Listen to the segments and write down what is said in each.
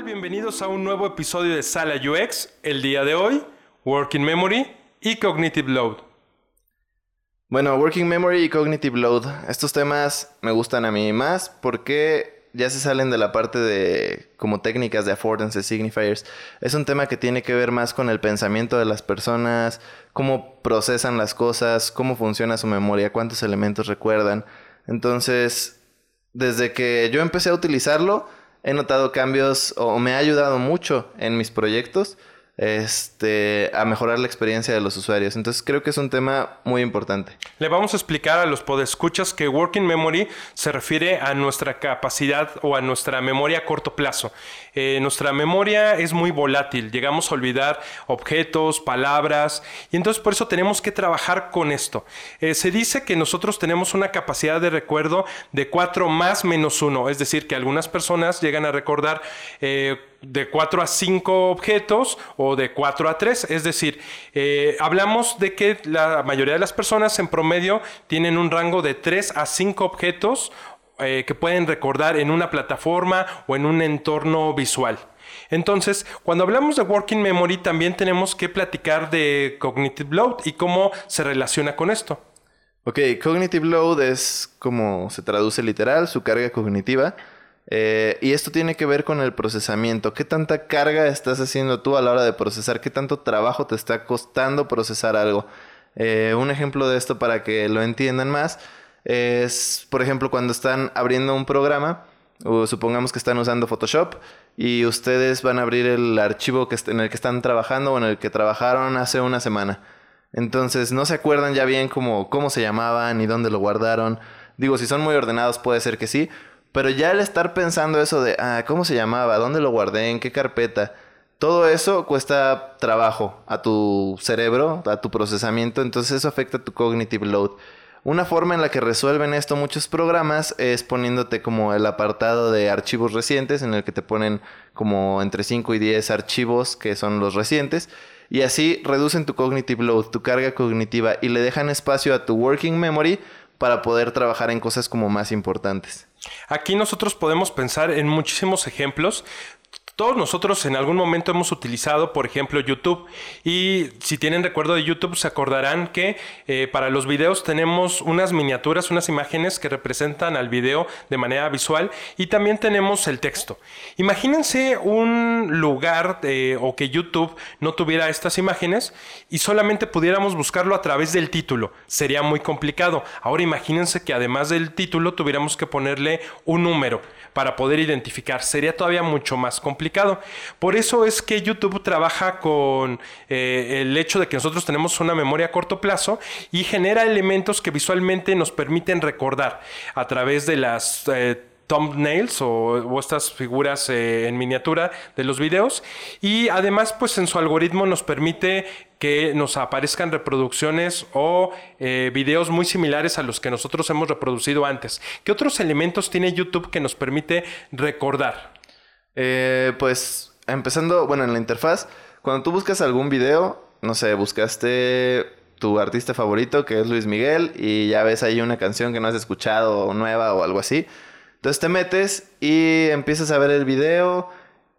Bienvenidos a un nuevo episodio de Sala UX. El día de hoy, Working Memory y Cognitive Load. Bueno, Working Memory y Cognitive Load. Estos temas me gustan a mí más porque ya se salen de la parte de como técnicas de affordance signifiers. Es un tema que tiene que ver más con el pensamiento de las personas, cómo procesan las cosas, cómo funciona su memoria, cuántos elementos recuerdan. Entonces, desde que yo empecé a utilizarlo, he notado cambios o me ha ayudado mucho en mis proyectos este, a mejorar la experiencia de los usuarios. Entonces creo que es un tema muy importante. Le vamos a explicar a los podescuchas que Working Memory se refiere a nuestra capacidad o a nuestra memoria a corto plazo. Eh, nuestra memoria es muy volátil, llegamos a olvidar objetos, palabras, y entonces por eso tenemos que trabajar con esto. Eh, se dice que nosotros tenemos una capacidad de recuerdo de 4 más menos 1, es decir, que algunas personas llegan a recordar... Eh, de 4 a 5 objetos o de 4 a 3. Es decir, eh, hablamos de que la mayoría de las personas en promedio tienen un rango de 3 a 5 objetos eh, que pueden recordar en una plataforma o en un entorno visual. Entonces, cuando hablamos de Working Memory, también tenemos que platicar de Cognitive Load y cómo se relaciona con esto. Ok, Cognitive Load es como se traduce literal, su carga cognitiva. Eh, y esto tiene que ver con el procesamiento. ¿Qué tanta carga estás haciendo tú a la hora de procesar? ¿Qué tanto trabajo te está costando procesar algo? Eh, un ejemplo de esto para que lo entiendan más es, por ejemplo, cuando están abriendo un programa, o supongamos que están usando Photoshop y ustedes van a abrir el archivo que en el que están trabajando o en el que trabajaron hace una semana. Entonces no se acuerdan ya bien cómo, cómo se llamaban y dónde lo guardaron. Digo, si son muy ordenados puede ser que sí, pero ya el estar pensando eso de, ah, ¿cómo se llamaba? ¿Dónde lo guardé? ¿En qué carpeta? Todo eso cuesta trabajo a tu cerebro, a tu procesamiento, entonces eso afecta tu cognitive load. Una forma en la que resuelven esto muchos programas es poniéndote como el apartado de archivos recientes, en el que te ponen como entre 5 y 10 archivos que son los recientes, y así reducen tu cognitive load, tu carga cognitiva, y le dejan espacio a tu working memory para poder trabajar en cosas como más importantes. Aquí nosotros podemos pensar en muchísimos ejemplos todos nosotros en algún momento hemos utilizado, por ejemplo, YouTube. Y si tienen recuerdo de YouTube, se acordarán que eh, para los videos tenemos unas miniaturas, unas imágenes que representan al video de manera visual. Y también tenemos el texto. Imagínense un lugar eh, o que YouTube no tuviera estas imágenes y solamente pudiéramos buscarlo a través del título. Sería muy complicado. Ahora imagínense que además del título tuviéramos que ponerle un número para poder identificar. Sería todavía mucho más complicado. Por eso es que YouTube trabaja con eh, el hecho de que nosotros tenemos una memoria a corto plazo y genera elementos que visualmente nos permiten recordar a través de las... Eh, thumbnails o, estas figuras eh, en miniatura de los videos y además pues en su algoritmo nos permite que nos aparezcan reproducciones o videos muy similares a los que nosotros hemos reproducido antes. ¿Qué otros elementos tiene YouTube que nos permite recordar? Eh, pues empezando, bueno, en la interfaz, cuando tú buscas algún video, no sé, buscaste tu artista favorito que es Luis Miguel y ya ves ahí una canción que no has escuchado nueva o algo así. Entonces te metes y empiezas a ver el video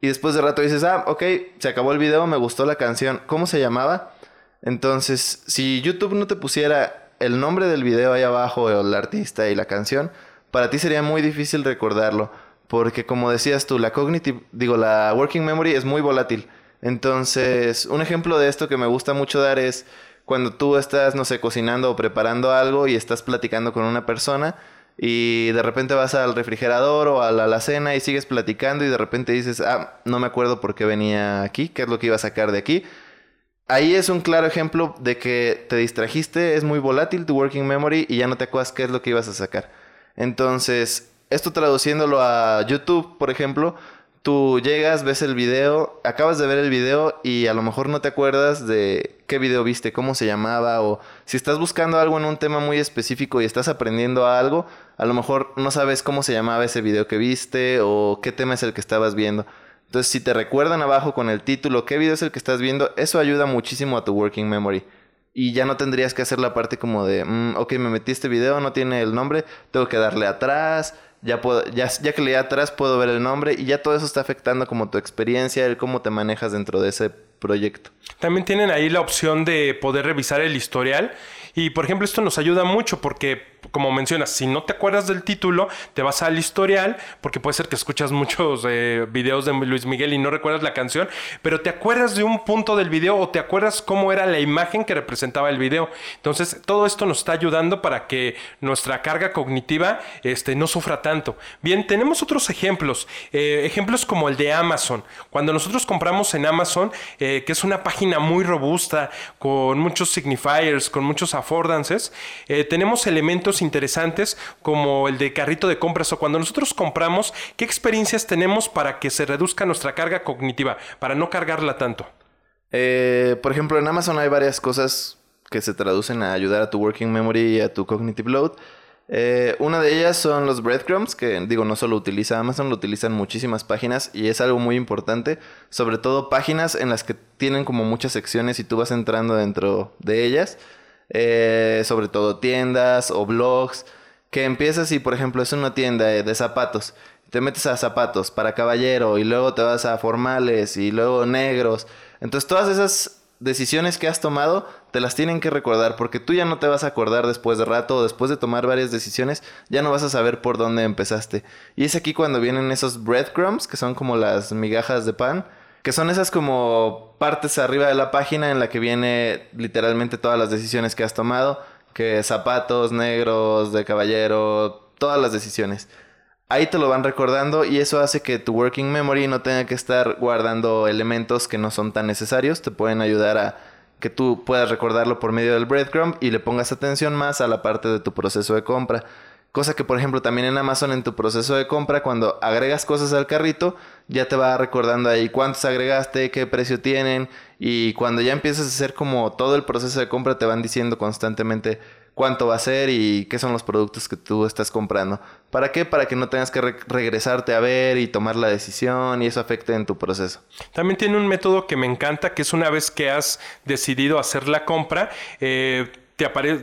y después de rato dices, ah, ok, se acabó el video, me gustó la canción. ¿Cómo se llamaba? Entonces, si YouTube no te pusiera el nombre del video ahí abajo, o el artista y la canción, para ti sería muy difícil recordarlo. Porque como decías tú, la cognitive, digo, la working memory es muy volátil. Entonces, un ejemplo de esto que me gusta mucho dar es cuando tú estás, no sé, cocinando o preparando algo y estás platicando con una persona y de repente vas al refrigerador o a la alacena y sigues platicando y de repente dices, ah, no me acuerdo por qué venía aquí, qué es lo que iba a sacar de aquí. Ahí es un claro ejemplo de que te distrajiste, es muy volátil tu working memory y ya no te acuerdas qué es lo que ibas a sacar. Entonces, esto traduciéndolo a YouTube, por ejemplo, tú llegas, ves el video, acabas de ver el video y a lo mejor no te acuerdas de qué video viste, cómo se llamaba o si estás buscando algo en un tema muy específico y estás aprendiendo algo, a lo mejor no sabes cómo se llamaba ese video que viste o qué tema es el que estabas viendo. Entonces, si te recuerdan abajo con el título qué video es el que estás viendo, eso ayuda muchísimo a tu working memory. Y ya no tendrías que hacer la parte como de, mm, ok, me metí este video, no tiene el nombre, tengo que darle atrás ya, puedo, ya, ya que leí atrás puedo ver el nombre y ya todo eso está afectando como tu experiencia, el cómo te manejas dentro de ese proyecto. También tienen ahí la opción de poder revisar el historial y por ejemplo esto nos ayuda mucho porque como mencionas, si no te acuerdas del título, te vas al historial, porque puede ser que escuchas muchos eh, videos de Luis Miguel y no recuerdas la canción, pero te acuerdas de un punto del video o te acuerdas cómo era la imagen que representaba el video. Entonces, todo esto nos está ayudando para que nuestra carga cognitiva este, no sufra tanto. Bien, tenemos otros ejemplos, eh, ejemplos como el de Amazon. Cuando nosotros compramos en Amazon, eh, que es una página muy robusta, con muchos signifiers, con muchos affordances, tenemos elementos interesantes como el de carrito de compras o cuando nosotros compramos, ¿qué experiencias tenemos para que se reduzca nuestra carga cognitiva, para no cargarla tanto? Eh, por ejemplo, en Amazon hay varias cosas que se traducen a ayudar a tu working memory y a tu cognitive load. Eh, una de ellas son los breadcrumbs, que digo, no solo utiliza Amazon, lo utilizan muchísimas páginas y es algo muy importante, sobre todo páginas en las que tienen como muchas secciones y tú vas entrando dentro de ellas. Eh, sobre todo tiendas o blogs, que empiezas y por ejemplo es una tienda de zapatos, te metes a zapatos para caballero y luego te vas a formales y luego negros. Entonces todas esas decisiones que has tomado te las tienen que recordar porque tú ya no te vas a acordar después de rato o después de tomar varias decisiones ya no vas a saber por dónde empezaste. Y es aquí cuando vienen esos breadcrumbs que son como las migajas de pan que son esas como partes arriba de la página en la que viene literalmente todas las decisiones que has tomado, que zapatos negros, de caballero, todas las decisiones. Ahí te lo van recordando y eso hace que tu working memory no tenga que estar guardando elementos que no son tan necesarios, te pueden ayudar a que tú puedas recordarlo por medio del breadcrumb y le pongas atención más a la parte de tu proceso de compra. Cosa que, por ejemplo, también en Amazon en tu proceso de compra, cuando agregas cosas al carrito, ya te va recordando ahí cuántos agregaste, qué precio tienen. Y cuando ya empiezas a hacer como todo el proceso de compra, te van diciendo constantemente cuánto va a ser y qué son los productos que tú estás comprando. ¿Para qué? Para que no tengas que regresarte a ver y tomar la decisión y eso afecte en tu proceso. También tiene un método que me encanta, que es una vez que has decidido hacer la compra, eh,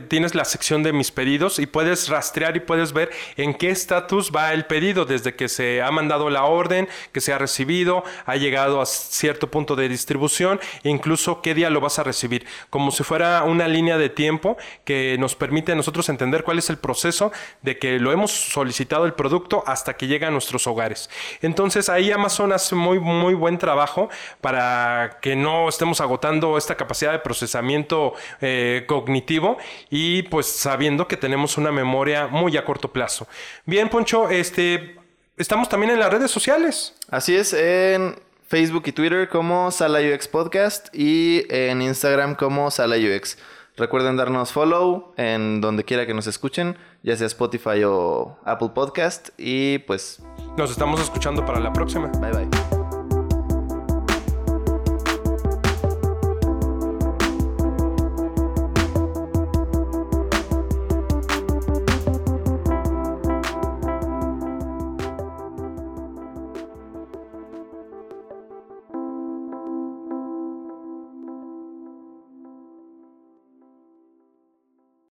tienes la sección de mis pedidos y puedes rastrear y puedes ver en qué estatus va el pedido desde que se ha mandado la orden, que se ha recibido, ha llegado a cierto punto de distribución incluso qué día lo vas a recibir, como si fuera una línea de tiempo que nos permite a nosotros entender cuál es el proceso de que lo hemos solicitado el producto hasta que llega a nuestros hogares. Entonces ahí Amazon hace muy muy buen trabajo para que no estemos agotando esta capacidad de procesamiento eh, cognitivo y pues sabiendo que tenemos una memoria muy a corto plazo. Bien, Poncho, este, estamos también en las redes sociales. Así es, en Facebook y Twitter como Sala UX Podcast y en Instagram como Sala UX. Recuerden darnos follow en donde quiera que nos escuchen, ya sea Spotify o Apple Podcast. Y pues... Nos estamos escuchando para la próxima. Bye bye.